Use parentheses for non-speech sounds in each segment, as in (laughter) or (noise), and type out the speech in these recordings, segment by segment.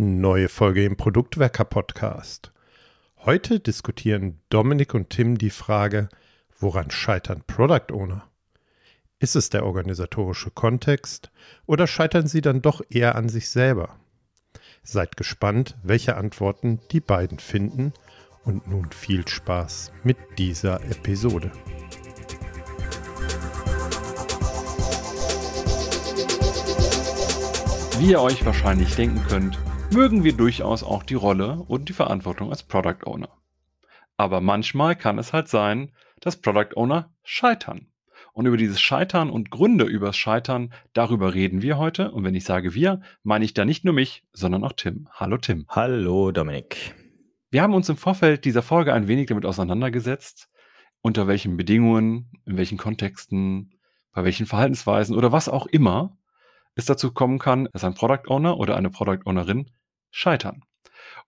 Neue Folge im Produktwerker Podcast. Heute diskutieren Dominik und Tim die Frage, woran scheitern Product Owner? Ist es der organisatorische Kontext oder scheitern sie dann doch eher an sich selber? Seid gespannt, welche Antworten die beiden finden und nun viel Spaß mit dieser Episode. Wie ihr euch wahrscheinlich denken könnt, mögen wir durchaus auch die Rolle und die Verantwortung als Product Owner. Aber manchmal kann es halt sein, dass Product Owner scheitern. Und über dieses Scheitern und Gründe übers Scheitern, darüber reden wir heute. Und wenn ich sage wir, meine ich da nicht nur mich, sondern auch Tim. Hallo Tim. Hallo Dominik. Wir haben uns im Vorfeld dieser Folge ein wenig damit auseinandergesetzt, unter welchen Bedingungen, in welchen Kontexten, bei welchen Verhaltensweisen oder was auch immer es dazu kommen kann, dass ein Product Owner oder eine Product Ownerin scheitern.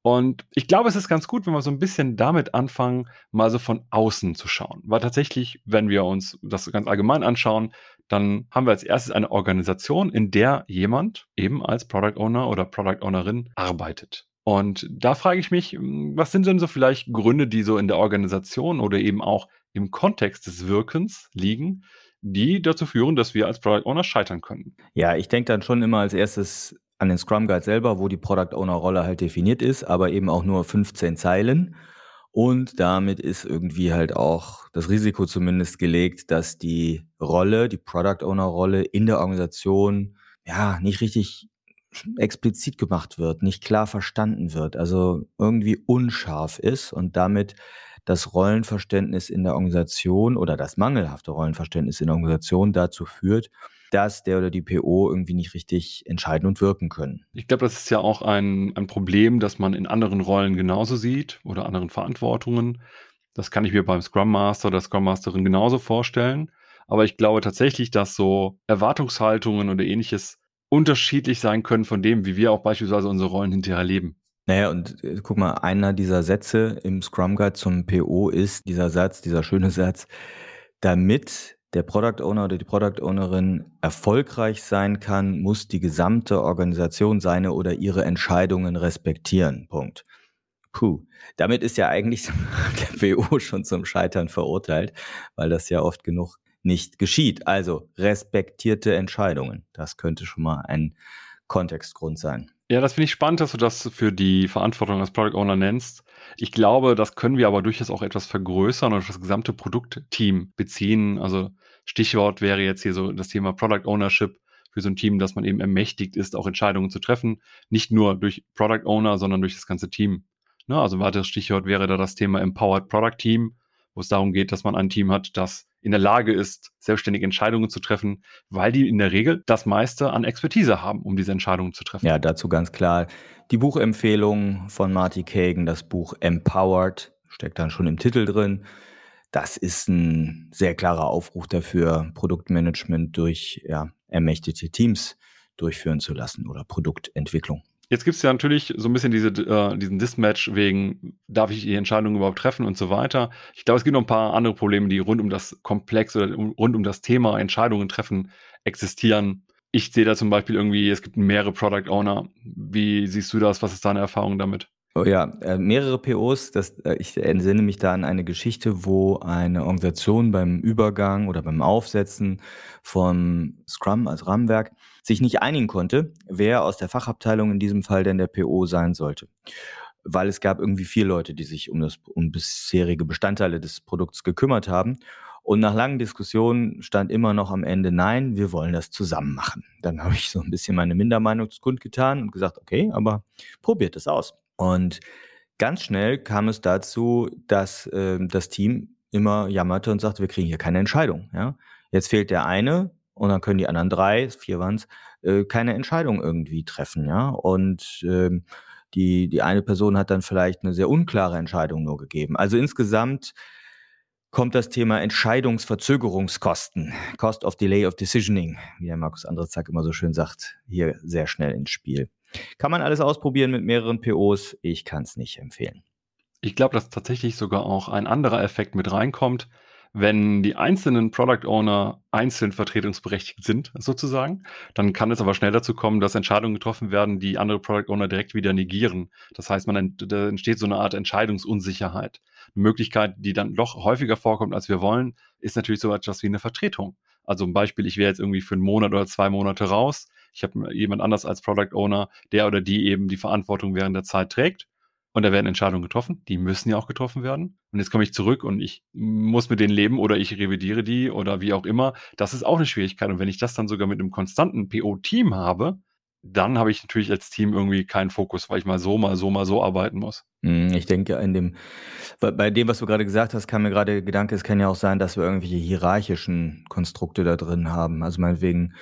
Und ich glaube, es ist ganz gut, wenn wir so ein bisschen damit anfangen, mal so von außen zu schauen. Weil tatsächlich, wenn wir uns das ganz allgemein anschauen, dann haben wir als erstes eine Organisation, in der jemand eben als Product Owner oder Product Ownerin arbeitet. Und da frage ich mich, hm, was sind denn so vielleicht Gründe, die so in der Organisation oder eben auch im Kontext des Wirkens liegen, die dazu führen, dass wir als Product Owner scheitern können? Ja, ich denke dann schon immer als erstes an den Scrum Guide selber, wo die Product Owner Rolle halt definiert ist, aber eben auch nur 15 Zeilen. Und damit ist irgendwie halt auch das Risiko zumindest gelegt, dass die Rolle, die Product Owner Rolle in der Organisation, ja, nicht richtig explizit gemacht wird, nicht klar verstanden wird, also irgendwie unscharf ist und damit das Rollenverständnis in der Organisation oder das mangelhafte Rollenverständnis in der Organisation dazu führt, dass der oder die PO irgendwie nicht richtig entscheiden und wirken können. Ich glaube, das ist ja auch ein, ein Problem, das man in anderen Rollen genauso sieht oder anderen Verantwortungen. Das kann ich mir beim Scrum Master oder Scrum Masterin genauso vorstellen. Aber ich glaube tatsächlich, dass so Erwartungshaltungen oder ähnliches unterschiedlich sein können von dem, wie wir auch beispielsweise unsere Rollen hinterher leben. Naja, und äh, guck mal, einer dieser Sätze im Scrum Guide zum PO ist dieser Satz, dieser schöne Satz, damit der Product Owner oder die Product Ownerin erfolgreich sein kann, muss die gesamte Organisation seine oder ihre Entscheidungen respektieren. Punkt. Puh. Damit ist ja eigentlich (laughs) der PO schon zum Scheitern verurteilt, weil das ja oft genug nicht geschieht. Also respektierte Entscheidungen. Das könnte schon mal ein Kontextgrund sein. Ja, das finde ich spannend, dass du das für die Verantwortung als Product Owner nennst. Ich glaube, das können wir aber durchaus auch etwas vergrößern und das gesamte Produktteam beziehen. Also Stichwort wäre jetzt hier so das Thema Product Ownership für so ein Team, dass man eben ermächtigt ist, auch Entscheidungen zu treffen. Nicht nur durch Product Owner, sondern durch das ganze Team. Ne? Also ein weiteres Stichwort wäre da das Thema Empowered Product Team, wo es darum geht, dass man ein Team hat, das in der Lage ist, selbstständig Entscheidungen zu treffen, weil die in der Regel das meiste an Expertise haben, um diese Entscheidungen zu treffen. Ja, dazu ganz klar die Buchempfehlung von Marty Kagan, das Buch Empowered, steckt dann schon im Titel drin. Das ist ein sehr klarer Aufruf dafür, Produktmanagement durch ja, ermächtigte Teams durchführen zu lassen oder Produktentwicklung. Jetzt gibt es ja natürlich so ein bisschen diese, äh, diesen Dismatch wegen, darf ich die Entscheidung überhaupt treffen und so weiter. Ich glaube, es gibt noch ein paar andere Probleme, die rund um das Komplex oder rund um das Thema Entscheidungen treffen existieren. Ich sehe da zum Beispiel irgendwie, es gibt mehrere Product Owner. Wie siehst du das? Was ist deine Erfahrung damit? Oh ja, äh, mehrere POs. Das, äh, ich entsinne mich da an eine Geschichte, wo eine Organisation beim Übergang oder beim Aufsetzen von Scrum als Rahmenwerk sich nicht einigen konnte, wer aus der Fachabteilung in diesem Fall denn der PO sein sollte. Weil es gab irgendwie vier Leute, die sich um das um bisherige Bestandteile des Produkts gekümmert haben. Und nach langen Diskussionen stand immer noch am Ende, nein, wir wollen das zusammen machen. Dann habe ich so ein bisschen meine Mindermeinung kundgetan und gesagt, okay, aber probiert es aus. Und ganz schnell kam es dazu, dass äh, das Team immer jammerte und sagte, wir kriegen hier keine Entscheidung. Ja? Jetzt fehlt der eine, und dann können die anderen drei, vier waren äh, keine Entscheidung irgendwie treffen, ja. Und ähm, die, die eine Person hat dann vielleicht eine sehr unklare Entscheidung nur gegeben. Also insgesamt kommt das Thema Entscheidungsverzögerungskosten, Cost of Delay of Decisioning, wie der Markus Andrezack immer so schön sagt, hier sehr schnell ins Spiel. Kann man alles ausprobieren mit mehreren POs? Ich kann es nicht empfehlen. Ich glaube, dass tatsächlich sogar auch ein anderer Effekt mit reinkommt, Wenn die einzelnen Product Owner einzeln vertretungsberechtigt sind, sozusagen, dann kann es aber schnell dazu kommen, dass Entscheidungen getroffen werden, die andere Product Owner direkt wieder negieren. Das heißt, man da entsteht so eine Art Entscheidungsunsicherheit. Eine Möglichkeit, die dann doch häufiger vorkommt, als wir wollen, ist natürlich so etwas wie eine Vertretung. Also ein Beispiel, ich wäre jetzt irgendwie für einen Monat oder zwei Monate raus. Ich habe jemand anders als Product Owner, der oder die eben die Verantwortung während der Zeit trägt und da werden Entscheidungen getroffen, die müssen ja auch getroffen werden. Und jetzt komme ich zurück und ich muss mit denen leben oder ich revidiere die oder wie auch immer. Das ist auch eine Schwierigkeit. Und wenn ich das dann sogar mit einem konstanten PO-Team habe, dann habe ich natürlich als Team irgendwie keinen Fokus, weil ich mal so, mal so, mal so arbeiten muss. Hm, ich denke, in dem, bei dem, was du gerade gesagt hast, kam mir gerade der Gedanke, es kann ja auch sein, dass wir irgendwelche hierarchischen Konstrukte da drin haben. Also meinetwegen,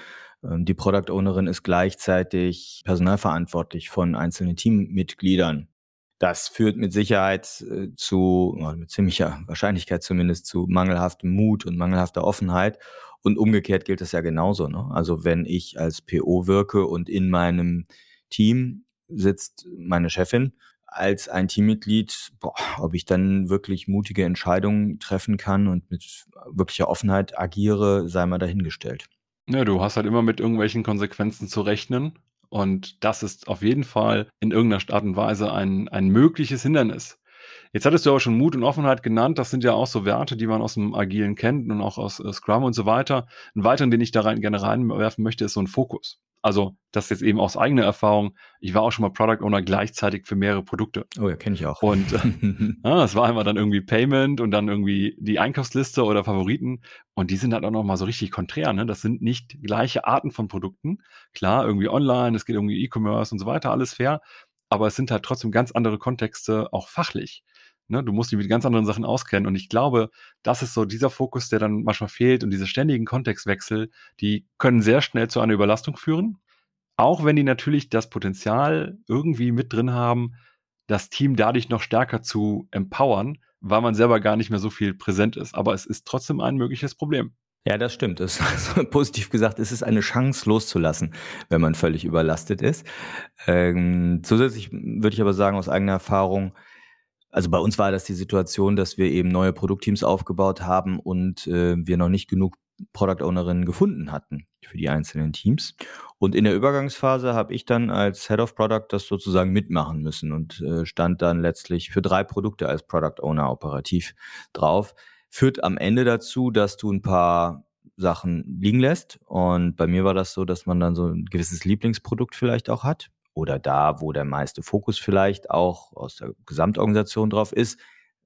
ähm, die Product Ownerin ist gleichzeitig personalverantwortlich von einzelnen Teammitgliedern. Das führt mit Sicherheit äh, zu, mit ziemlicher Wahrscheinlichkeit zumindest, zu mangelhaftem Mut und mangelhafter Offenheit. Und umgekehrt gilt das ja genauso. Ne? Also wenn ich als PO wirke und in meinem Team sitzt meine Chefin als ein Teammitglied, boah, ob ich dann wirklich mutige Entscheidungen treffen kann und mit wirklicher Offenheit agiere, sei mal dahingestellt. Ja, du hast halt immer mit irgendwelchen Konsequenzen zu rechnen. Und das ist auf jeden Fall in irgendeiner Art und Weise ein, ein mögliches Hindernis. Jetzt hattest du aber schon Mut und Offenheit genannt. Das sind ja auch so Werte, die man aus dem Agilen kennt und auch aus äh, Scrum und so weiter. Ein weiteren, den ich da rein, gerne reinwerfen möchte, ist so ein Fokus. Also, das jetzt eben aus eigener Erfahrung. Ich war auch schon mal Product Owner gleichzeitig für mehrere Produkte. Oh ja, kenne ich auch. Und äh, (laughs) ja, es war einmal dann irgendwie Payment und dann irgendwie die Einkaufsliste oder Favoriten. Und die sind halt auch nochmal so richtig konträr. Ne? Das sind nicht gleiche Arten von Produkten. Klar, irgendwie online, es geht irgendwie E-Commerce und so weiter, alles fair. Aber es sind halt trotzdem ganz andere Kontexte, auch fachlich. Ne, du musst dich mit ganz anderen Sachen auskennen. Und ich glaube, das ist so dieser Fokus, der dann manchmal fehlt und diese ständigen Kontextwechsel, die können sehr schnell zu einer Überlastung führen. Auch wenn die natürlich das Potenzial irgendwie mit drin haben, das Team dadurch noch stärker zu empowern, weil man selber gar nicht mehr so viel präsent ist. Aber es ist trotzdem ein mögliches Problem. Ja, das stimmt. Ist (laughs) also positiv gesagt, es ist eine Chance loszulassen, wenn man völlig überlastet ist. Ähm, zusätzlich würde ich aber sagen, aus eigener Erfahrung, also bei uns war das die Situation, dass wir eben neue Produktteams aufgebaut haben und äh, wir noch nicht genug Product Ownerinnen gefunden hatten für die einzelnen Teams. Und in der Übergangsphase habe ich dann als Head of Product das sozusagen mitmachen müssen und äh, stand dann letztlich für drei Produkte als Product Owner operativ drauf. Führt am Ende dazu, dass du ein paar Sachen liegen lässt. Und bei mir war das so, dass man dann so ein gewisses Lieblingsprodukt vielleicht auch hat oder da, wo der meiste Fokus vielleicht auch aus der Gesamtorganisation drauf ist,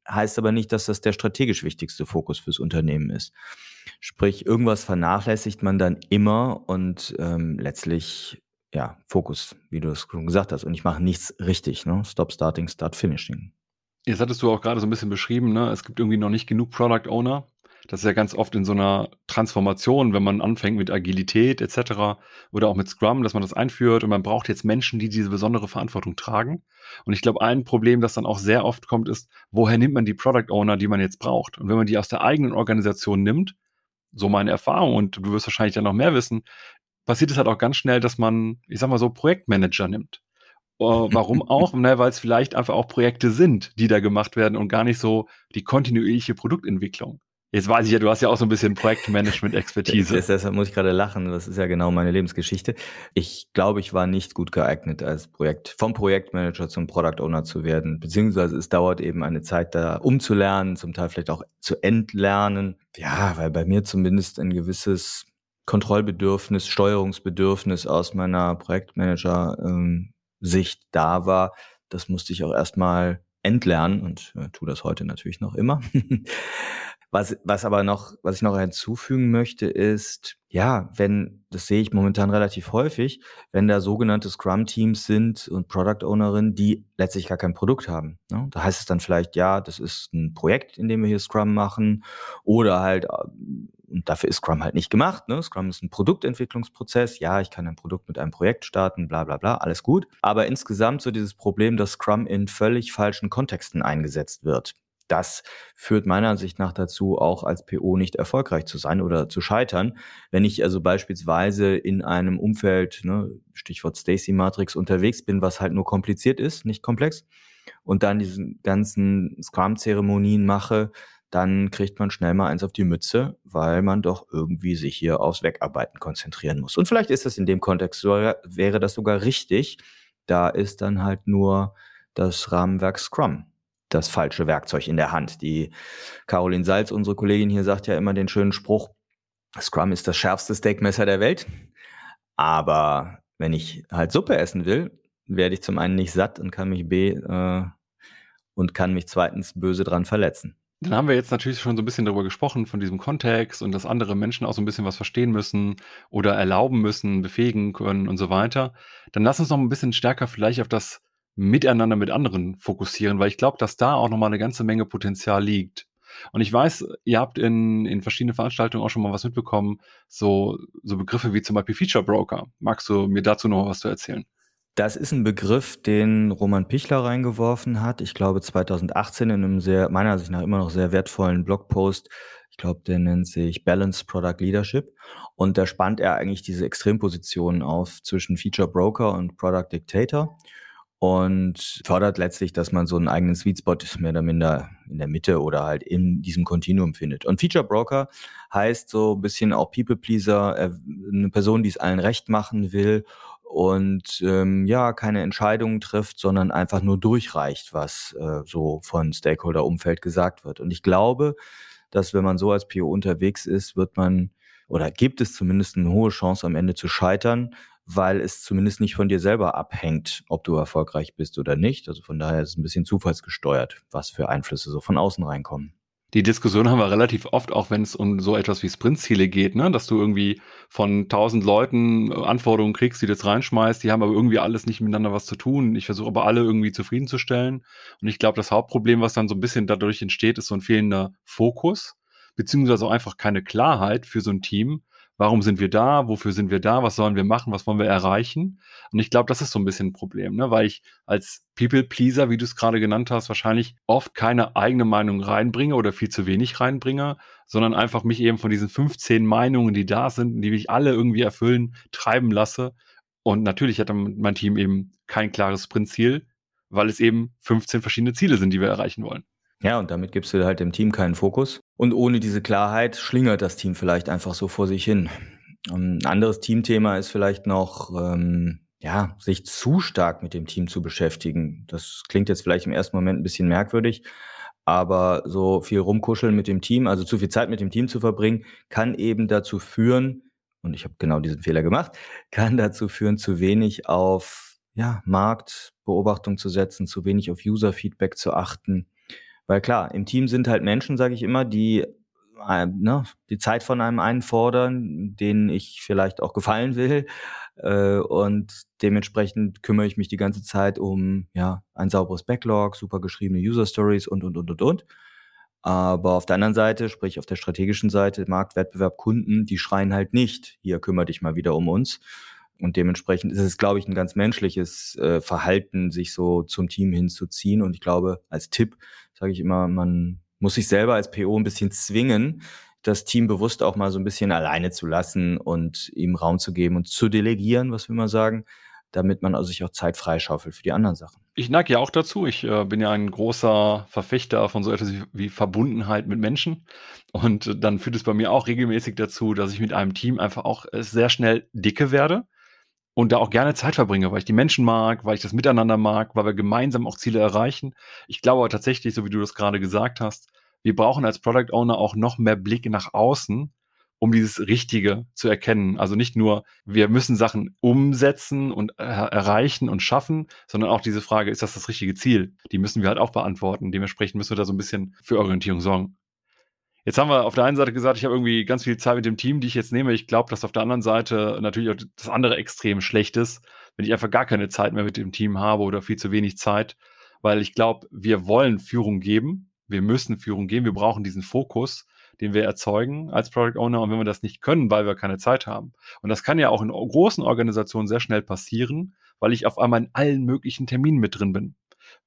heißt aber nicht, dass das der strategisch wichtigste Fokus fürs Unternehmen ist. Sprich, irgendwas vernachlässigt man dann immer und ähm, letztlich, ja, Fokus, wie du es schon gesagt hast. Und ich mache nichts richtig, ne? Stop starting, start finishing. Jetzt hattest du auch gerade so ein bisschen beschrieben, ne? es gibt irgendwie noch nicht genug Product Owner. Das ist ja ganz oft in so einer Transformation, wenn man anfängt mit Agilität etc. oder auch mit Scrum, dass man das einführt und man braucht jetzt Menschen, die diese besondere Verantwortung tragen. Und ich glaube, ein Problem, das dann auch sehr oft kommt, ist, woher nimmt man die Product Owner, die man jetzt braucht? Und wenn man die aus der eigenen Organisation nimmt, so meine Erfahrung, und du wirst wahrscheinlich ja noch mehr wissen, passiert es halt auch ganz schnell, dass man, ich sag mal so, Projektmanager nimmt. Uh, warum (laughs) auch? Ne, Weil es vielleicht einfach auch Projekte sind, die da gemacht werden und gar nicht so die kontinuierliche Produktentwicklung. Jetzt weiß ich ja, du hast ja auch so ein bisschen Projektmanagement-Expertise. Deshalb muss ich gerade lachen. Das ist ja genau meine Lebensgeschichte. Ich glaube, ich war nicht gut geeignet als Projekt, vom Projektmanager zum Product Owner zu werden. Beziehungsweise es dauert eben eine Zeit da umzulernen, zum Teil vielleicht auch zu entlernen. Ja, weil bei mir zumindest ein gewisses Kontrollbedürfnis, Steuerungsbedürfnis aus meiner Projektmanager-Sicht da war. Das musste ich auch erstmal entlernen und äh, tue das heute natürlich noch immer. (laughs) Was, was aber noch, was ich noch hinzufügen möchte, ist, ja, wenn, das sehe ich momentan relativ häufig, wenn da sogenannte Scrum-Teams sind und Product Ownerinnen, die letztlich gar kein Produkt haben. Ne? Da heißt es dann vielleicht, ja, das ist ein Projekt, in dem wir hier Scrum machen, oder halt, und dafür ist Scrum halt nicht gemacht. Ne? Scrum ist ein Produktentwicklungsprozess. Ja, ich kann ein Produkt mit einem Projekt starten, bla bla bla, alles gut. Aber insgesamt so dieses Problem, dass Scrum in völlig falschen Kontexten eingesetzt wird das führt meiner Ansicht nach dazu, auch als PO nicht erfolgreich zu sein oder zu scheitern. Wenn ich also beispielsweise in einem Umfeld, ne, Stichwort Stacy Matrix, unterwegs bin, was halt nur kompliziert ist, nicht komplex, und dann diesen ganzen Scrum-Zeremonien mache, dann kriegt man schnell mal eins auf die Mütze, weil man doch irgendwie sich hier aufs Wegarbeiten konzentrieren muss. Und vielleicht ist das in dem Kontext wäre das sogar richtig. Da ist dann halt nur das Rahmenwerk Scrum das falsche Werkzeug in der Hand. Die Caroline Salz, unsere Kollegin hier, sagt ja immer den schönen Spruch, Scrum ist das schärfste Steakmesser der Welt. Aber wenn ich halt Suppe essen will, werde ich zum einen nicht satt und kann mich B äh, und kann mich zweitens böse dran verletzen. Dann haben wir jetzt natürlich schon so ein bisschen darüber gesprochen, von diesem Kontext und dass andere Menschen auch so ein bisschen was verstehen müssen oder erlauben müssen, befähigen können und so weiter. Dann lass uns noch ein bisschen stärker vielleicht auf das Miteinander mit anderen fokussieren, weil ich glaube, dass da auch nochmal eine ganze Menge Potenzial liegt. Und ich weiß, ihr habt in, in verschiedenen Veranstaltungen auch schon mal was mitbekommen, so, so Begriffe wie zum Beispiel Feature Broker. Magst du mir dazu noch was zu erzählen? Das ist ein Begriff, den Roman Pichler reingeworfen hat. Ich glaube 2018 in einem sehr, meiner Ansicht nach immer noch sehr wertvollen Blogpost. Ich glaube, der nennt sich Balance Product Leadership. Und da spannt er eigentlich diese Extrempositionen auf zwischen Feature Broker und Product Dictator und fördert letztlich, dass man so einen eigenen Sweet Spot mehr oder minder in der Mitte oder halt in diesem Kontinuum findet. Und Feature Broker heißt so ein bisschen auch People Pleaser, äh, eine Person, die es allen recht machen will und ähm, ja, keine Entscheidungen trifft, sondern einfach nur durchreicht, was äh, so von Stakeholder-Umfeld gesagt wird. Und ich glaube, dass wenn man so als PO unterwegs ist, wird man oder gibt es zumindest eine hohe Chance am Ende zu scheitern, weil es zumindest nicht von dir selber abhängt, ob du erfolgreich bist oder nicht. Also von daher ist es ein bisschen zufallsgesteuert, was für Einflüsse so von außen reinkommen die Diskussion haben wir relativ oft, auch wenn es um so etwas wie Sprintziele geht, ne? dass du irgendwie von tausend Leuten äh, Anforderungen kriegst, die du jetzt reinschmeißt, die haben aber irgendwie alles nicht miteinander was zu tun. Ich versuche aber alle irgendwie zufriedenzustellen. Und ich glaube, das Hauptproblem, was dann so ein bisschen dadurch entsteht, ist so ein fehlender Fokus, beziehungsweise auch einfach keine Klarheit für so ein Team, warum sind wir da, wofür sind wir da, was sollen wir machen, was wollen wir erreichen. Und ich glaube, das ist so ein bisschen ein Problem, ne? weil ich als People-Pleaser, wie du es gerade genannt hast, wahrscheinlich oft keine eigene Meinung reinbringe oder viel zu wenig reinbringe, sondern einfach mich eben von diesen 15 Meinungen, die da sind, die mich alle irgendwie erfüllen, treiben lasse. Und natürlich hat dann mein Team eben kein klares Sprintziel, weil es eben 15 verschiedene Ziele sind, die wir erreichen wollen. Ja, und damit gibst du halt dem Team keinen Fokus. Und ohne diese Klarheit schlingert das Team vielleicht einfach so vor sich hin. Ein anderes Teamthema ist vielleicht noch, ähm, ja, sich zu stark mit dem Team zu beschäftigen. Das klingt jetzt vielleicht im ersten Moment ein bisschen merkwürdig, aber so viel rumkuscheln mit dem Team, also zu viel Zeit mit dem Team zu verbringen, kann eben dazu führen, und ich habe genau diesen Fehler gemacht, kann dazu führen, zu wenig auf ja, Marktbeobachtung zu setzen, zu wenig auf User-Feedback zu achten weil klar, im Team sind halt Menschen, sage ich immer, die äh, ne, die Zeit von einem einfordern, denen ich vielleicht auch gefallen will. Äh, und dementsprechend kümmere ich mich die ganze Zeit um ja, ein sauberes Backlog, super geschriebene User Stories und, und, und, und, und. Aber auf der anderen Seite, sprich auf der strategischen Seite, Markt, Wettbewerb, Kunden, die schreien halt nicht, hier kümmere dich mal wieder um uns. Und dementsprechend ist es, glaube ich, ein ganz menschliches äh, Verhalten, sich so zum Team hinzuziehen. Und ich glaube, als Tipp sage ich immer, man muss sich selber als PO ein bisschen zwingen, das Team bewusst auch mal so ein bisschen alleine zu lassen und ihm Raum zu geben und zu delegieren, was wir mal sagen, damit man also sich auch Zeit freischaufelt für die anderen Sachen. Ich neige ja auch dazu. Ich äh, bin ja ein großer Verfechter von so etwas wie, Verbundenheit mit Menschen. Und äh, dann führt es bei mir auch regelmäßig dazu, dass ich mit einem Team einfach auch äh, sehr schnell dicke werde und da auch gerne Zeit verbringe, weil ich die Menschen mag, weil ich das Miteinander mag, weil wir gemeinsam auch Ziele erreichen. Ich glaube tatsächlich, so wie du das gerade gesagt hast, wir brauchen als Product Owner auch noch mehr Blick nach außen, um dieses Richtige zu erkennen. Also nicht nur, wir müssen Sachen umsetzen und er erreichen und schaffen, sondern auch diese Frage, ist das das richtige Ziel? Die müssen wir halt auch beantworten. Dementsprechend müssen wir da so ein bisschen für Orientierung sorgen. Jetzt haben wir auf der einen Seite gesagt, ich habe irgendwie ganz viel Zeit mit dem Team, die ich jetzt nehme. Ich glaube, dass auf der anderen Seite natürlich auch das andere extrem schlecht ist, wenn ich einfach gar keine Zeit mehr mit dem Team habe oder viel zu wenig Zeit, weil ich glaube, wir wollen Führung geben, wir müssen Führung geben, wir brauchen diesen Fokus, den wir erzeugen als Product Owner und wenn wir das nicht können, weil wir keine Zeit haben. Und das kann ja auch in großen Organisationen sehr schnell passieren, weil ich auf einmal in allen möglichen Terminen mit drin bin.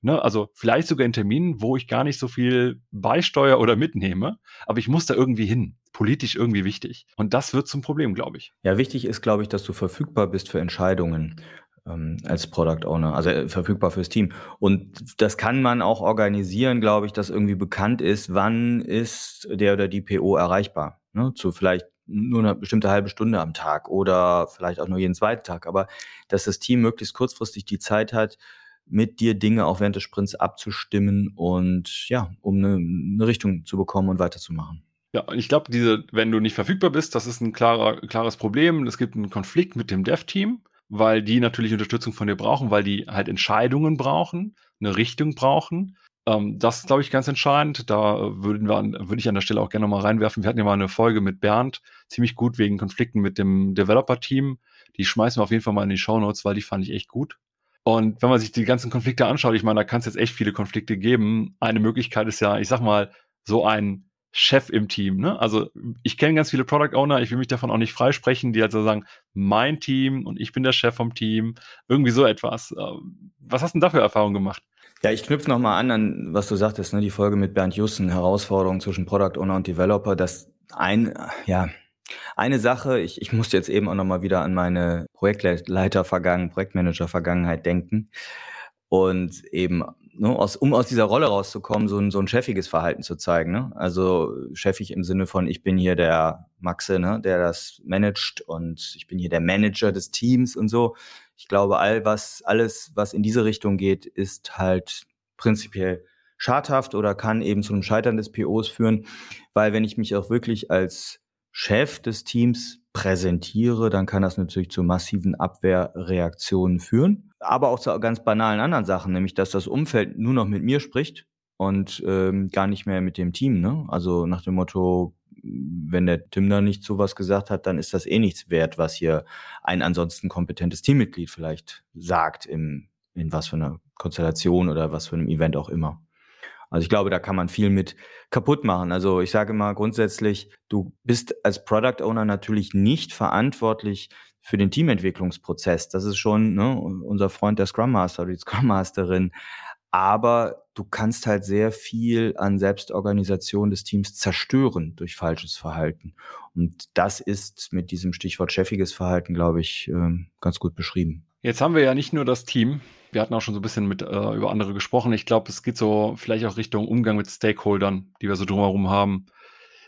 Ne? Also vielleicht sogar in Terminen, wo ich gar nicht so viel beisteuere oder mitnehme, aber ich muss da irgendwie hin. Politisch irgendwie wichtig. Und das wird zum Problem, glaube ich. Ja, wichtig ist, glaube ich, dass du verfügbar bist für Entscheidungen. ähm, als Product Owner, also äh, verfügbar fürs Team. Und das kann man auch organisieren, glaube ich, dass irgendwie bekannt ist, wann ist der oder die PO erreichbar. Ne? Zu vielleicht nur eine bestimmte halbe Stunde am Tag oder vielleicht auch nur jeden zweiten Tag. Aber dass das Team möglichst kurzfristig die Zeit hat, mit dir Dinge auch während des Sprints abzustimmen und ja, um eine, eine Richtung zu bekommen und weiterzumachen. Ja, ich glaube, diese, wenn du nicht verfügbar bist, das ist ein klarer, klares Problem. Es gibt einen Konflikt mit dem Dev-Team, weil die natürlich Unterstützung von dir brauchen, weil die halt Entscheidungen brauchen, eine Richtung brauchen. Ähm, das ist, glaube ich, ganz entscheidend. Da würden wir, würde ich an der Stelle auch gerne mal reinwerfen. Wir hatten ja mal eine Folge mit Bernd, ziemlich gut wegen Konflikten mit dem Developer-Team. Die schmeißen wir auf jeden Fall mal in die Show Notes, weil die fand ich echt gut. Und wenn man sich die ganzen Konflikte anschaut, ich meine, da kann es jetzt echt viele Konflikte geben. Eine Möglichkeit ist ja, ich sag mal, so ein Chef im Team. Ne? Also ich kenne ganz viele Product Owner, ich will mich davon auch nicht freisprechen, die halt so sagen, mein Team und ich bin der Chef vom Team. Irgendwie so etwas. Ähm, was hast du denn da für Erfahrungen gemacht? Ja, ich knüpfe nochmal an, an was du sagtest, ne? die Folge mit Bernd Jussen, Herausforderung zwischen Product Owner und Developer, dass ein, ja, eine Sache, ich, ich musste jetzt eben auch nochmal wieder an meine Projektleiter-Vergangenheit, Projektmanager-Vergangenheit denken und eben, ne, aus, um aus dieser Rolle rauszukommen, so ein, so ein chefiges Verhalten zu zeigen. Ne? Also chefig im Sinne von, ich bin hier der Maxe, ne, der das managt und ich bin hier der Manager des Teams und so. Ich glaube, all was, alles, was in diese Richtung geht, ist halt prinzipiell schadhaft oder kann eben zu einem Scheitern des POs führen, weil wenn ich mich auch wirklich als Chef des Teams präsentiere, dann kann das natürlich zu massiven Abwehrreaktionen führen, aber auch zu ganz banalen anderen Sachen, nämlich dass das Umfeld nur noch mit mir spricht und ähm, gar nicht mehr mit dem Team. Ne? Also nach dem Motto, wenn der Tim da nicht so was gesagt hat, dann ist das eh nichts wert, was hier ein ansonsten kompetentes Teammitglied vielleicht sagt, im, in was für einer Konstellation oder was für einem Event auch immer. Also ich glaube, da kann man viel mit kaputt machen. Also ich sage mal grundsätzlich, du bist als Product Owner natürlich nicht verantwortlich für den Teamentwicklungsprozess. Das ist schon ne, unser Freund der Scrum Master oder die Scrum Masterin. Aber du kannst halt sehr viel an Selbstorganisation des Teams zerstören durch falsches Verhalten. Und das ist mit diesem Stichwort chefiges Verhalten, glaube ich, ähm, ganz gut beschrieben. Jetzt haben wir ja nicht nur das Team, wir hatten auch schon so ein bisschen mit äh, über andere gesprochen. Ich glaube, es geht so vielleicht auch Richtung Umgang mit Stakeholdern, die wir so drumherum haben.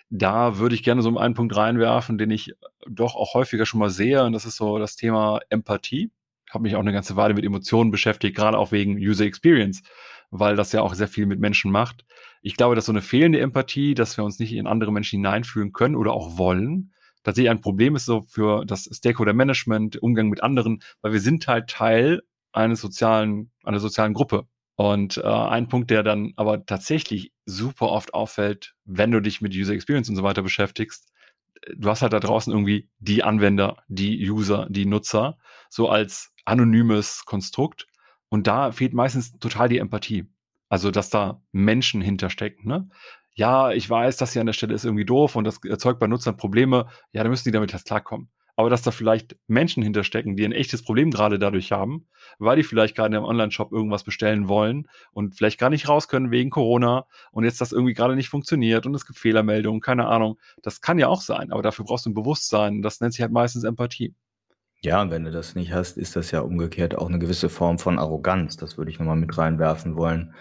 Da würde ich gerne so einen Punkt reinwerfen, den ich doch auch häufiger schon mal sehe, und das ist so das Thema Empathie. Ich habe mich auch eine ganze Weile mit Emotionen beschäftigt, gerade auch wegen User Experience, weil das ja auch sehr viel mit Menschen macht. Ich glaube, dass so eine fehlende Empathie, dass wir uns nicht in andere Menschen hineinfühlen können oder auch wollen, tatsächlich ein Problem ist so für das Stakeholder Management, Umgang mit anderen, weil wir sind halt Teil eines sozialen, einer sozialen Gruppe. Und äh, ein Punkt, der dann aber tatsächlich super oft auffällt, wenn du dich mit User Experience und so weiter beschäftigst, äh, du hast halt da draußen irgendwie die Anwender, die User, die Nutzer, so als anonymes Konstrukt. Und da fehlt meistens total die Empathie. Also, dass da Menschen hinterstecken. Ne? Ja, ich weiß, das hier an der Stelle ist irgendwie doof und das erzeugt bei Nutzern Probleme. Ja, da müssen die damit erst klarkommen aber dass da vielleicht Menschen hinterstecken, die ein echtes Problem gerade dadurch haben, weil die vielleicht gerade im Online-Shop irgendwas bestellen wollen und vielleicht gar nicht raus können wegen Corona und jetzt das irgendwie gerade nicht funktioniert und es gibt Fehlermeldungen, keine Ahnung. Das kann ja auch sein, aber dafür brauchst du ein Bewusstsein. Das nennt sich halt meistens Empathie. Ja, und wenn du das nicht hast, ist das ja umgekehrt auch eine gewisse Form von Arroganz. Das würde ich nochmal mit reinwerfen wollen.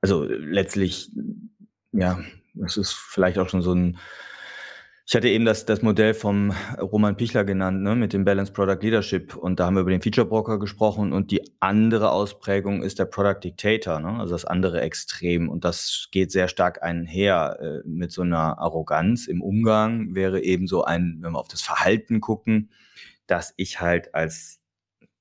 Also letztlich, ja, das ist vielleicht auch schon so ein ich hatte eben das, das Modell vom Roman Pichler genannt, ne, mit dem Balanced Product Leadership. Und da haben wir über den Feature Broker gesprochen. Und die andere Ausprägung ist der Product Dictator, ne, also das andere Extrem. Und das geht sehr stark einher äh, mit so einer Arroganz im Umgang. Wäre eben so ein, wenn wir auf das Verhalten gucken, dass ich halt als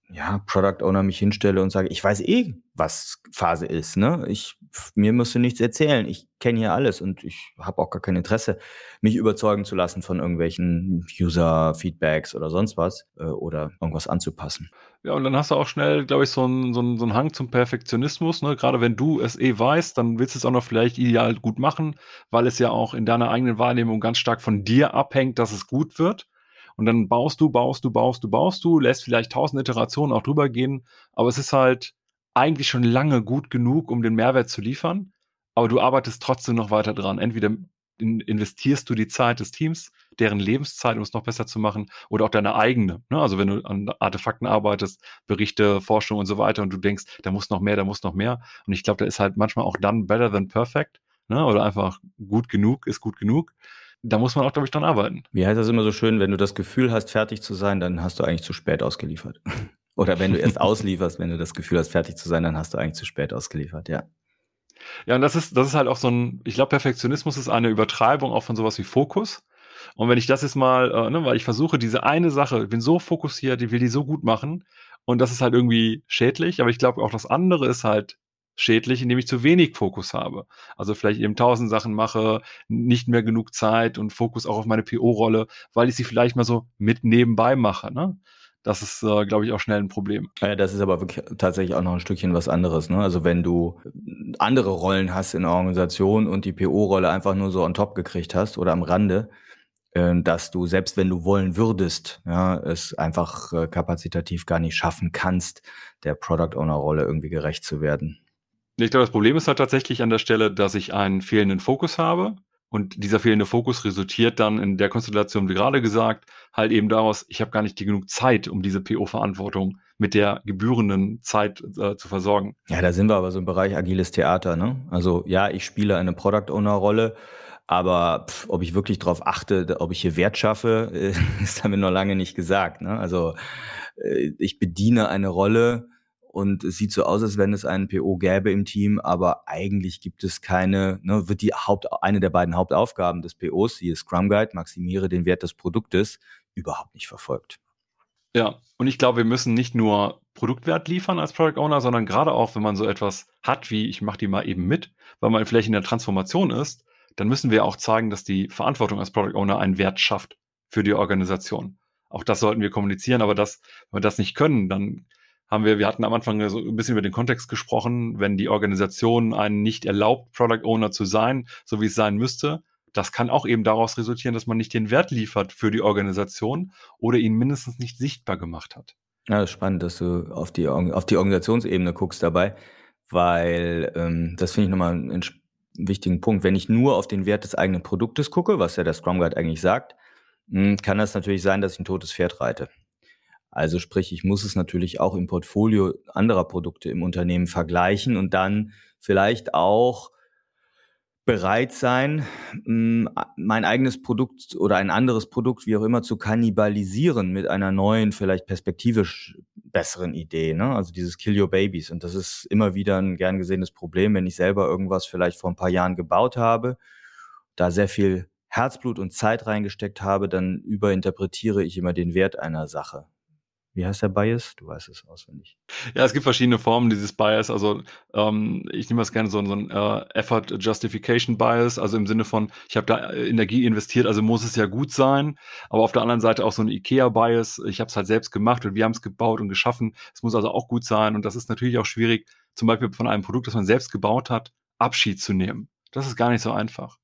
ja, Product Owner mich hinstelle und sage, ich weiß eh, was Phase ist. Ne? Ich, mir musst du nichts erzählen. Ich kenne hier alles und ich habe auch gar kein Interesse, mich überzeugen zu lassen von irgendwelchen User-Feedbacks oder sonst was äh, oder irgendwas anzupassen. Ja, und dann hast du auch schnell, glaube ich, so einen so so einen Hang zum Perfektionismus. Ne? Gerade wenn du es eh weißt, dann willst du es auch noch vielleicht ideal gut machen, weil es ja auch in deiner eigenen Wahrnehmung ganz stark von dir abhängt, dass es gut wird. Und dann baust du, baust du, baust du, baust du, lässt vielleicht tausend Iterationen auch drüber gehen, aber es ist halt eigentlich schon lange gut genug, um den Mehrwert zu liefern. Aber du arbeitest trotzdem noch weiter dran. Entweder in, investierst du die Zeit des Teams, deren Lebenszeit, um es noch besser zu machen, oder auch deine eigene. Ne? Also wenn du an Artefakten arbeitest, Berichte, Forschung und so weiter und du denkst, da muss noch mehr, da muss noch mehr. Und ich glaube, da ist halt manchmal auch dann better than perfect. Ne? Oder einfach gut genug ist gut genug. Da muss man auch, glaube ich, dran arbeiten. Wie heißt das immer so schön, wenn du das Gefühl hast, fertig zu sein, dann hast du eigentlich zu spät ausgeliefert. (laughs) Oder wenn du erst auslieferst, wenn du das Gefühl hast, fertig zu sein, dann hast du eigentlich zu spät ausgeliefert, ja. Ja, und das ist, das ist halt auch so ein, ich glaube, Perfektionismus ist eine Übertreibung auch von sowas wie Fokus. Und wenn ich das jetzt mal, äh, ne, weil ich versuche, diese eine Sache, ich bin so fokussiert, ich will die so gut machen und das ist halt irgendwie schädlich, aber ich glaube auch das andere ist halt schädlich, indem ich zu wenig Fokus habe. Also vielleicht eben tausend Sachen mache, nicht mehr genug Zeit und Fokus auch auf meine PO-Rolle, weil ich sie vielleicht mal so mit nebenbei mache. Ne? das ist, äh, glaube ich, auch schnell ein Problem. Ja, das ist aber wirklich tatsächlich auch noch ein Stückchen was anderes. Ne? Also wenn du andere Rollen hast in der Organisation und die PO-Rolle einfach nur so on top gekriegt hast oder am Rande, äh, dass du selbst wenn du wollen würdest, ja, es einfach äh, kapazitativ gar nicht schaffen kannst, der Product Owner-Rolle irgendwie gerecht zu werden. Ich glaube, das Problem ist halt tatsächlich an der Stelle, dass ich einen fehlenden Fokus habe und dieser fehlende Fokus resultiert dann in der Konstellation, wie gerade gesagt, halt eben daraus, ich habe gar nicht genug Zeit, um diese PO-Verantwortung mit der gebührenden Zeit äh, zu versorgen. Ja, da sind wir aber so im Bereich agiles Theater. Ne? Also ja, ich spiele eine Product Owner-Rolle, aber pff, ob ich wirklich darauf achte, ob ich hier Wert schaffe, (laughs) ist damit noch lange nicht gesagt. Ne? Also äh, ich bediene eine Rolle, und es sieht so aus, als wenn es einen PO gäbe im Team, aber eigentlich gibt es keine, ne, wird die Haupt, eine der beiden Hauptaufgaben des POs, hier Scrum Guide, maximiere den Wert des Produktes, überhaupt nicht verfolgt. Ja, und ich glaube, wir müssen nicht nur Produktwert liefern als Product Owner, sondern gerade auch, wenn man so etwas hat wie, ich mache die mal eben mit, weil man vielleicht in der Transformation ist, dann müssen wir auch zeigen, dass die Verantwortung als Product Owner einen Wert schafft für die Organisation. Auch das sollten wir kommunizieren, aber das, wenn wir das nicht können, dann haben wir, wir hatten am Anfang so ein bisschen über den Kontext gesprochen, wenn die Organisation einen nicht erlaubt, Product Owner zu sein, so wie es sein müsste, das kann auch eben daraus resultieren, dass man nicht den Wert liefert für die Organisation oder ihn mindestens nicht sichtbar gemacht hat. Ja, das ist spannend, dass du auf die, auf die Organisationsebene guckst dabei, weil ähm, das finde ich nochmal einen, wichtigen Punkt. Wenn ich nur auf den Wert des eigenen Produktes gucke, was ja der Scrum Guide eigentlich sagt, hm, kann das natürlich sein, dass ich ein totes Pferd reite. Also sprich, ich muss es natürlich auch im Portfolio anderer Produkte im Unternehmen vergleichen und dann vielleicht auch bereit sein, hm, mein eigenes Produkt oder ein anderes Produkt, wie auch immer, zu kannibalisieren mit einer neuen, vielleicht perspektivisch besseren Idee. Ne? Also dieses Kill Your Babies. Und das ist immer wieder ein gern gesehenes Problem, wenn ich selber irgendwas vielleicht vor ein paar Jahren gebaut habe, da sehr viel Herzblut und Zeit reingesteckt habe, dann überinterpretiere ich immer den Wert einer Sache. Wie heißt der Bias? Du weißt es auswendig. Ja, es gibt verschiedene Formen dieses Bias. Also ähm, ich nehme das gerne so, so ein äh, Effort Justification Bias, also im Sinne von, ich habe da äh, Energie investiert, also muss es ja gut sein. Aber auf der anderen Seite auch so ein IKEA Bias. Ich habe es halt selbst gemacht und wir haben es gebaut und geschaffen. Es muss also auch gut sein. Und das ist natürlich auch schwierig, zum Beispiel von einem Produkt, das man selbst gebaut hat, Abschied zu nehmen. Das ist gar nicht so einfach.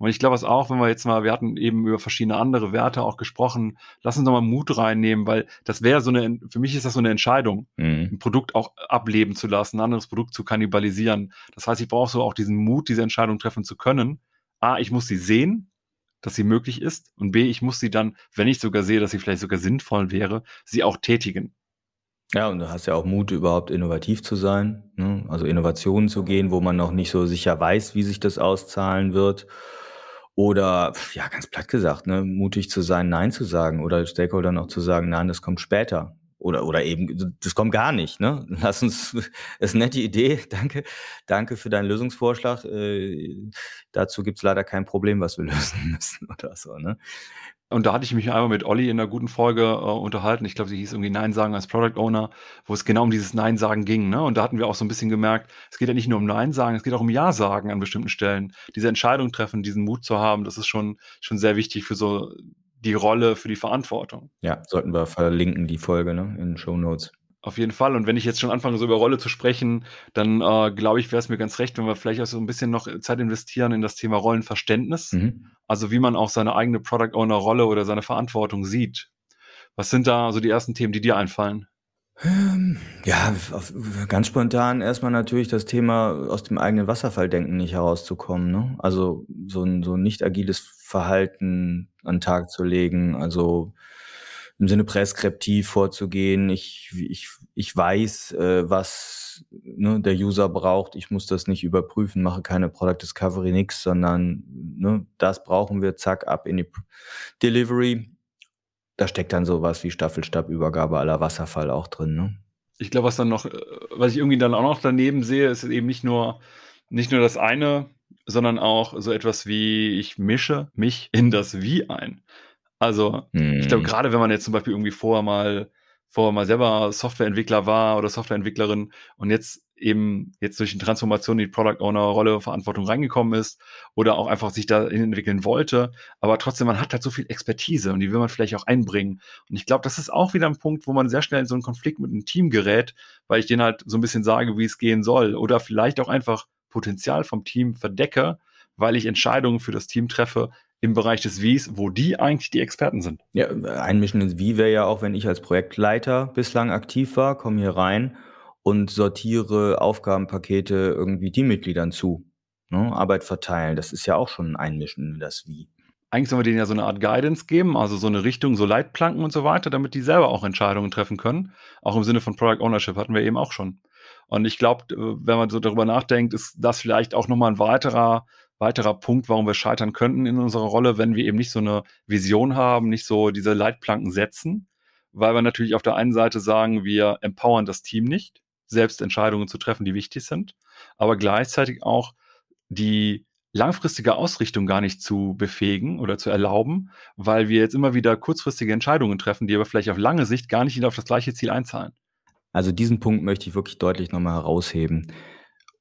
Und ich glaube es auch, wenn wir jetzt mal, wir hatten eben über verschiedene andere Werte auch gesprochen, lass uns doch mal Mut reinnehmen, weil das wäre so eine, für mich ist das so eine Entscheidung, mhm. ein Produkt auch ableben zu lassen, ein anderes Produkt zu kannibalisieren. Das heißt, ich brauche so auch diesen Mut, diese Entscheidung treffen zu können. A, ich muss sie sehen, dass sie möglich ist. Und B, ich muss sie dann, wenn ich sogar sehe, dass sie vielleicht sogar sinnvoll wäre, sie auch tätigen. Ja, und du hast ja auch Mut, überhaupt innovativ zu sein, ne? also Innovationen zu gehen, wo man noch nicht so sicher weiß, wie sich das auszahlen wird. Oder, ja, ganz platt gesagt, ne, mutig zu sein, Nein zu sagen oder Stakeholdern auch zu sagen, nein, das kommt später. Oder, oder eben, das kommt gar nicht, ne? (laughs) Lass uns, ist eine nette Idee, (laughs) danke, danke für deinen Lösungsvorschlag. Äh, dazu gibt's leider kein Problem, was wir (laughs) lösen müssen oder so, ne? Und da hatte ich mich einmal mit Olli in einer guten Folge äh, unterhalten. Ich glaube, sie hieß irgendwie Nein sagen als Product Owner, wo es genau um dieses Nein sagen ging. Ne? Und da hatten wir auch so ein bisschen gemerkt, es geht ja nicht nur um Nein sagen, es geht auch um Ja sagen an bestimmten Stellen. Diese Entscheidung treffen, diesen Mut zu haben, das ist schon, schon sehr wichtig für so die Rolle, für die Verantwortung. Ja, sollten wir verlinken, die Folge ne? in den Show Notes. Auf jeden Fall. Und wenn ich jetzt schon anfange, so über Rolle zu sprechen, dann äh, glaube ich, wäre es mir ganz recht, wenn wir vielleicht auch so ein bisschen noch Zeit investieren in das Thema Rollenverständnis. Mhm. Also wie man auch seine eigene Product Owner Rolle oder seine Verantwortung sieht. Was sind da so die ersten Themen, die dir einfallen? Ähm, ja, ganz spontan erstmal natürlich das Thema aus dem eigenen Wasserfalldenken nicht herauszukommen. Ne? Also so ein, so ein nicht agiles Verhalten an den Tag zu legen. Also im Sinne präskriptiv vorzugehen. Ich, ich, ich weiß, äh, was ne, der User braucht. Ich muss das nicht überprüfen, mache keine Product Discovery, nix, sondern ne, das brauchen wir, zack, ab in die Delivery. Da steckt dann sowas wie Staffelstabübergabe aller Wasserfall auch drin. Ne? Ich glaube, was dann noch, äh, was ich irgendwie dann auch noch daneben sehe, ist eben nicht nur, nicht nur das eine, sondern auch so etwas wie, ich mische mich in das Wie ein. Also, hm. ich glaube, hm. gerade wenn man jetzt zum Beispiel irgendwie vorher mal, vorher mal selber Softwareentwickler war oder Softwareentwicklerin und jetzt eben jetzt durch die Transformation in die Product Owner Rolle Verantwortung reingekommen ist oder auch einfach sich da entwickeln wollte, aber trotzdem man hat halt so viel Expertise und die will man vielleicht auch einbringen. Und ich glaube, das ist auch wieder ein Punkt, wo man sehr schnell in so einen Konflikt mit einem Team gerät, weil ich denen halt so ein bisschen sage, wie es gehen soll. Oder vielleicht auch einfach Potenzial vom Team verdecke, weil ich Entscheidungen für das Team treffe, im Bereich des Wies, wo die eigentlich die Experten sind. Ja, einmischen ins Wie wäre ja auch, wenn ich als Projektleiter bislang aktiv war, komme hier rein und sortiere Aufgabenpakete irgendwie Teammitgliedern zu. Ne? Arbeit verteilen, das ist ja auch schon ein Einmischen in das Wie. Eigentlich sollen wir denen ja so eine Art Guidance geben, also so eine Richtung, so Leitplanken und so weiter, damit die selber auch Entscheidungen treffen können. Auch im Sinne von Product Ownership hatten wir eben auch schon. Und ich glaube, wenn man so darüber nachdenkt, ist das vielleicht auch nochmal ein weiterer weiterer Punkt, warum wir scheitern könnten in unserer Rolle, wenn wir eben nicht so eine Vision haben, nicht so diese Leitplanken setzen, weil wir natürlich auf der einen Seite sagen, wir empowern das Team nicht, selbst Entscheidungen zu treffen, die wichtig sind, aber gleichzeitig auch die langfristige Ausrichtung gar nicht zu befähigen oder zu erlauben, weil wir jetzt immer wieder kurzfristige Entscheidungen treffen, die aber vielleicht auf lange Sicht gar nicht auf das gleiche Ziel einzahlen. Also diesen Punkt möchte ich wirklich deutlich nochmal herausheben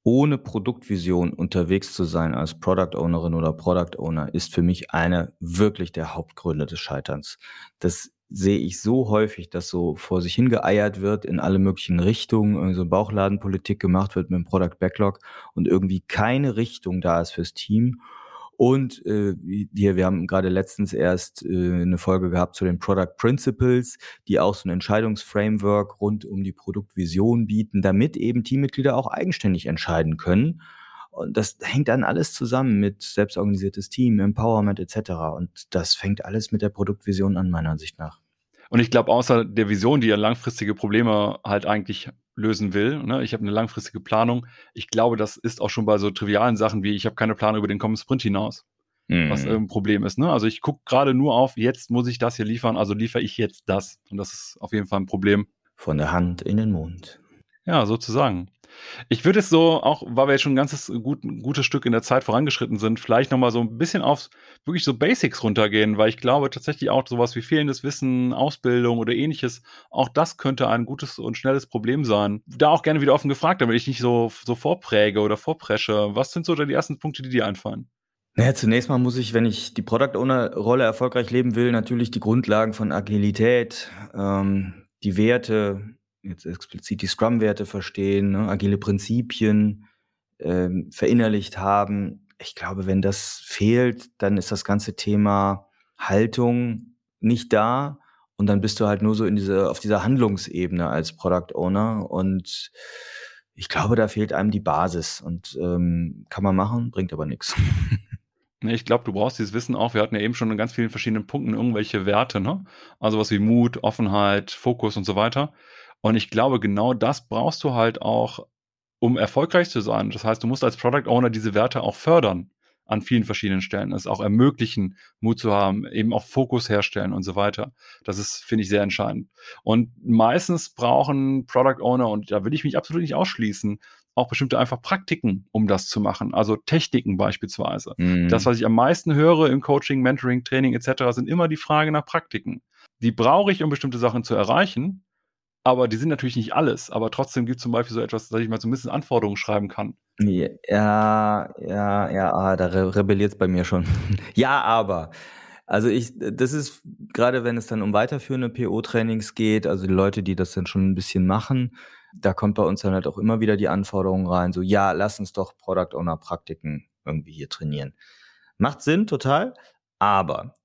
ohne Produktvision unterwegs zu sein als Product Ownerin oder Product Owner ist für mich einer wirklich der Hauptgründe des Scheiterns. Das sehe ich so häufig, dass so vor sich hingeeiert wird in alle möglichen Richtungen, so Bauchladenpolitik gemacht wird mit dem Product Backlog und irgendwie keine Richtung da ist fürs Team und äh, wir, wir haben gerade letztens erst äh, eine Folge gehabt zu den Product Principles, die auch so ein Entscheidungsframework rund um die Produktvision bieten, damit eben Teammitglieder auch eigenständig entscheiden können. Und das hängt dann alles zusammen mit selbstorganisiertes Team, Empowerment etc. Und das fängt alles mit der Produktvision an, meiner Ansicht nach. Und ich glaube, außer der Vision, die ja langfristige Probleme halt eigentlich lösen will. Ne? Ich habe eine langfristige Planung. Ich glaube, das ist auch schon bei so trivialen Sachen wie, ich habe keine Planung über den kommenden Sprint hinaus, mhm. was ein Problem ist. Ne? Also ich gucke gerade nur auf, jetzt muss ich das hier liefern, also liefere ich jetzt das. Und das ist auf jeden Fall ein Problem. Von der Hand in den Mund. Ja, sozusagen. Ich würde es so, auch weil wir jetzt schon ein ganzes gut, ein gutes Stück in der Zeit vorangeschritten sind, vielleicht nochmal so ein bisschen aufs wirklich so Basics runtergehen, weil ich glaube tatsächlich auch sowas wie fehlendes Wissen, Ausbildung oder ähnliches, auch das könnte ein gutes und schnelles Problem sein. Da auch gerne wieder offen gefragt, damit ich nicht so, so vorpräge oder vorpresche. Was sind so die ersten Punkte, die dir einfallen? Naja, zunächst mal muss ich, wenn ich die Product Owner Rolle erfolgreich leben will, natürlich die Grundlagen von Agilität, ähm, die Werte, jetzt explizit die Scrum-Werte verstehen, ne, agile Prinzipien ähm, verinnerlicht haben. Ich glaube, wenn das fehlt, dann ist das ganze Thema Haltung nicht da und dann bist du halt nur so in diese, auf dieser Handlungsebene als Product Owner und ich glaube, da fehlt einem die Basis und ähm, kann man machen, bringt aber nichts. (laughs) Ich glaube, du brauchst dieses Wissen auch. Wir hatten ja eben schon in ganz vielen verschiedenen Punkten irgendwelche Werte, ne? Also was wie Mut, Offenheit, Fokus und so weiter. Und ich glaube, genau das brauchst du halt auch, um erfolgreich zu sein. Das heißt, du musst als Product Owner diese Werte auch fördern an vielen verschiedenen Stellen. Es auch ermöglichen, Mut zu haben, eben auch Fokus herstellen und so weiter. Das ist, finde ich, sehr entscheidend. Und meistens brauchen Product Owner, und da will ich mich absolut nicht ausschließen, auch bestimmte einfach Praktiken, um das zu machen. Also Techniken beispielsweise. Mhm. Das, was ich am meisten höre im Coaching, Mentoring, Training etc., sind immer die Frage nach Praktiken. Die brauche ich, um bestimmte Sachen zu erreichen aber die sind natürlich nicht alles. Aber trotzdem gibt es zum Beispiel so etwas, dass ich mal so ein bisschen Anforderungen schreiben kann. Ja, ja, ja, ah, da re rebelliert es bei mir schon. (laughs) ja, aber. Also ich, das ist gerade, wenn es dann um weiterführende PO-Trainings geht, also die Leute, die das dann schon ein bisschen machen, da kommt bei uns dann halt auch immer wieder die Anforderung rein, so ja, lass uns doch Product Owner Praktiken irgendwie hier trainieren. Macht Sinn, total. Aber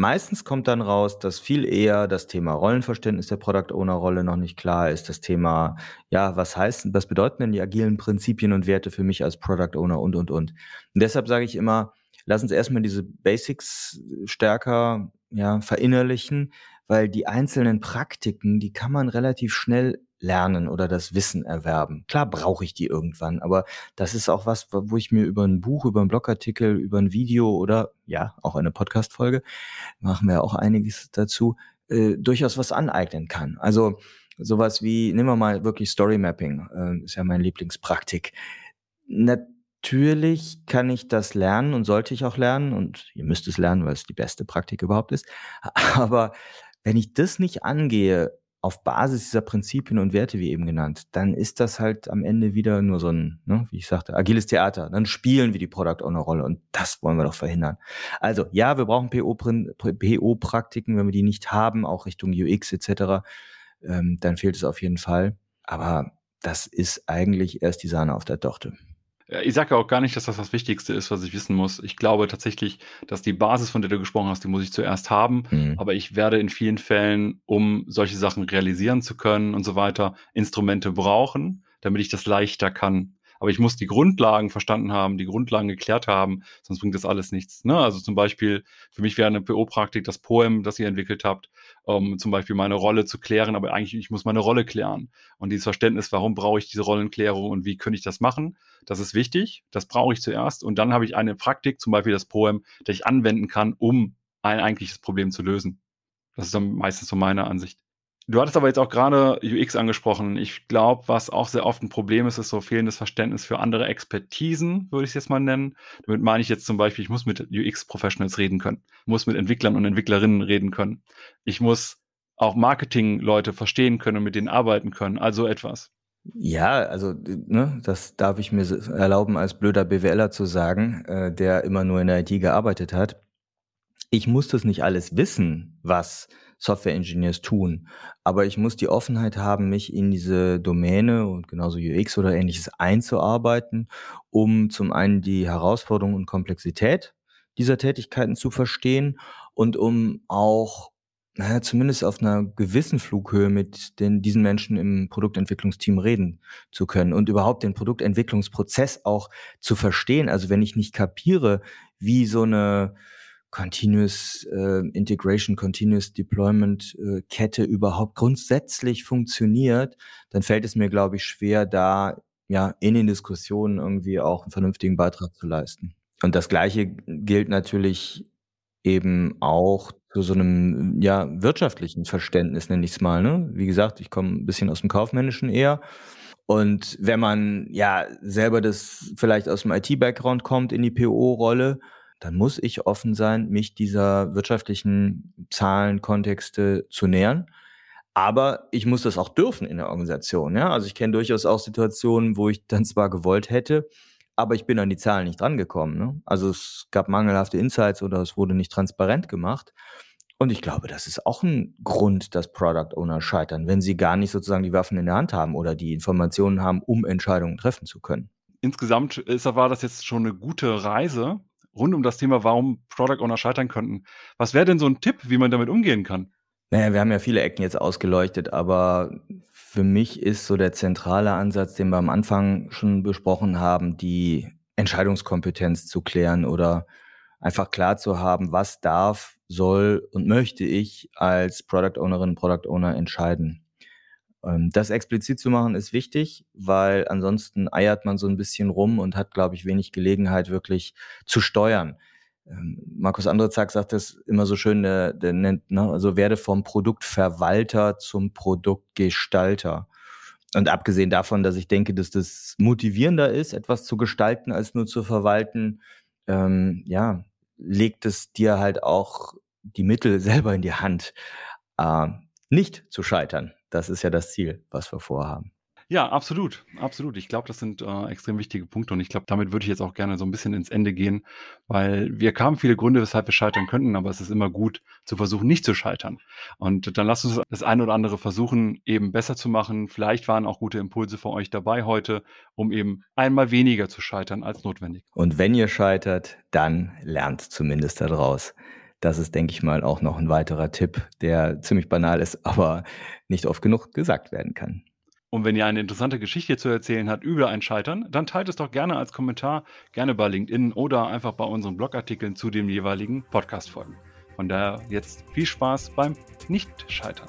Meistens kommt dann raus, dass viel eher das Thema Rollenverständnis der Product Owner Rolle noch nicht klar ist. Das Thema, ja, was heißt, was bedeuten denn die agilen Prinzipien und Werte für mich als Product Owner und, und, und. Und deshalb sage ich immer, lass uns erstmal diese Basics stärker ja, verinnerlichen, weil die einzelnen Praktiken, die kann man relativ schnell lernen oder das Wissen erwerben. Klar brauche ich die irgendwann, aber das ist auch was, wo ich mir über ein Buch, über einen Blogartikel, über ein Video oder ja, auch eine Podcast-Folge, machen wir auch einiges dazu, äh, durchaus was aneignen kann. Also sowas wie, nehmen wir mal wirklich Story Mapping, äh, ist ja mein Lieblingspraktik. Natürlich kann ich das lernen und sollte ich auch lernen und ihr müsst es lernen, weil es die beste Praktik überhaupt ist. (laughs) Aber wenn ich das nicht angehe, auf Basis dieser Prinzipien und Werte, wie eben genannt, dann ist das halt am Ende wieder nur so ein, ne, wie ich sagte, agiles Theater. Dann spielen wir die Product Owner Rolle und das wollen wir doch verhindern. Also ja, wir brauchen PO-Praktiken, wenn wir die nicht haben, auch Richtung UX etc., ähm, dann fehlt es auf jeden Fall. Aber das ist eigentlich erst die Sahne auf der Torte. Ich sage ja auch gar nicht, dass das das Wichtigste ist, was ich wissen muss. Ich glaube tatsächlich, dass die Basis, von der du gesprochen hast, die muss ich zuerst haben. Mhm. Aber ich werde in vielen Fällen, um solche Sachen realisieren zu können und so weiter, Instrumente brauchen, damit ich das leichter kann. Aber ich muss die Grundlagen verstanden haben, die Grundlagen geklärt haben, sonst bringt das alles nichts. Ne? Also zum Beispiel, für mich wäre eine PO-Praktik das Poem, das ihr entwickelt habt, um zum Beispiel meine Rolle zu klären, aber eigentlich, ich muss meine Rolle klären. Und dieses Verständnis, warum brauche ich diese Rollenklärung und wie könnte ich das machen, das ist wichtig, das brauche ich zuerst. Und dann habe ich eine Praktik, zum Beispiel das Poem, das ich anwenden kann, um ein eigentliches Problem zu lösen. Das ist dann meistens so meine Ansicht. Du hattest aber jetzt auch gerade UX angesprochen. Ich glaube, was auch sehr oft ein Problem ist, ist so fehlendes Verständnis für andere Expertisen, würde ich es jetzt mal nennen. Damit meine ich jetzt zum Beispiel, ich muss mit UX-Professionals reden können, muss mit Entwicklern und Entwicklerinnen reden können. Ich muss auch Marketing-Leute verstehen können und mit denen arbeiten können. Also etwas. Ja, also ne, das darf ich mir erlauben, als blöder BWLer zu sagen, äh, der immer nur in der IT gearbeitet hat. Ich muss das nicht alles wissen, was Software Engineers tun. Aber ich muss die Offenheit haben, mich in diese Domäne und genauso UX oder ähnliches einzuarbeiten, um zum einen die Herausforderung und Komplexität dieser Tätigkeiten zu verstehen und um auch naja, zumindest auf einer gewissen Flughöhe mit den, diesen Menschen im Produktentwicklungsteam reden zu können und überhaupt den Produktentwicklungsprozess auch zu verstehen. Also wenn ich nicht kapiere, wie so eine Continuous äh, Integration, Continuous Deployment äh, Kette überhaupt grundsätzlich funktioniert, dann fällt es mir, glaube ich, schwer, da ja in den Diskussionen irgendwie auch einen vernünftigen Beitrag zu leisten. Und das Gleiche gilt natürlich eben auch zu so einem ja wirtschaftlichen Verständnis, nenne ich es mal. Ne? Wie gesagt, ich komme ein bisschen aus dem kaufmännischen eher. Und wenn man ja selber das vielleicht aus dem IT-Background kommt in die PO-Rolle, dann muss ich offen sein, mich dieser wirtschaftlichen Zahlenkontexte zu nähern. Aber ich muss das auch dürfen in der Organisation. Ja? Also ich kenne durchaus auch Situationen, wo ich dann zwar gewollt hätte, aber ich bin an die Zahlen nicht drangekommen. Ne? Also es gab mangelhafte Insights oder es wurde nicht transparent gemacht. Und ich glaube, das ist auch ein Grund, dass Product Owner scheitern, wenn sie gar nicht sozusagen die Waffen in der Hand haben oder die Informationen haben, um Entscheidungen treffen zu können. Insgesamt ist, war das jetzt schon eine gute Reise rund um das Thema, warum Product Owner scheitern könnten. Was wäre denn so ein Tipp, wie man damit umgehen kann? Naja, wir haben ja viele Ecken jetzt ausgeleuchtet, aber für mich ist so der zentrale Ansatz, den wir am Anfang schon besprochen haben, die Entscheidungskompetenz zu klären oder einfach klar zu haben, was darf, soll und möchte ich als Product Ownerin, Product Owner entscheiden. Ähm, das explizit zu machen ist wichtig, weil ansonsten eiert man so ein bisschen rum und hat, glaube ich, wenig Gelegenheit wirklich zu steuern. Ähm, Markus Andrezak sagt das immer so schön, der, der nennt, ne, also werde vom Produktverwalter zum Produktgestalter. Und abgesehen davon, dass ich denke, dass das motivierender ist, etwas zu gestalten, als nur zu verwalten, ähm, ja, legt es dir halt auch die Mittel (laughs) selber in die Hand, äh, nicht zu scheitern. Das ist ja das Ziel, was wir vorhaben. Ja, absolut, absolut. Ich glaube, das sind äh, extrem wichtige Punkte und ich glaube, damit würde ich jetzt auch gerne so ein bisschen ins Ende gehen, weil wir kamen viele Gründe, weshalb wir scheitern könnten, aber es ist immer gut zu versuchen, nicht zu scheitern. Und dann lasst uns das eine oder andere versuchen, eben besser zu machen. Vielleicht waren auch gute Impulse für euch dabei heute, um eben einmal weniger zu scheitern als notwendig. Und wenn ihr scheitert, dann lernt zumindest daraus. Das ist, denke ich mal, auch noch ein weiterer Tipp, der ziemlich banal ist, aber nicht oft genug gesagt werden kann. Und wenn ihr eine interessante Geschichte zu erzählen habt über ein Scheitern, dann teilt es doch gerne als Kommentar, gerne bei LinkedIn oder einfach bei unseren Blogartikeln zu den jeweiligen Podcast-Folgen. Von daher jetzt viel Spaß beim Nicht-Scheitern.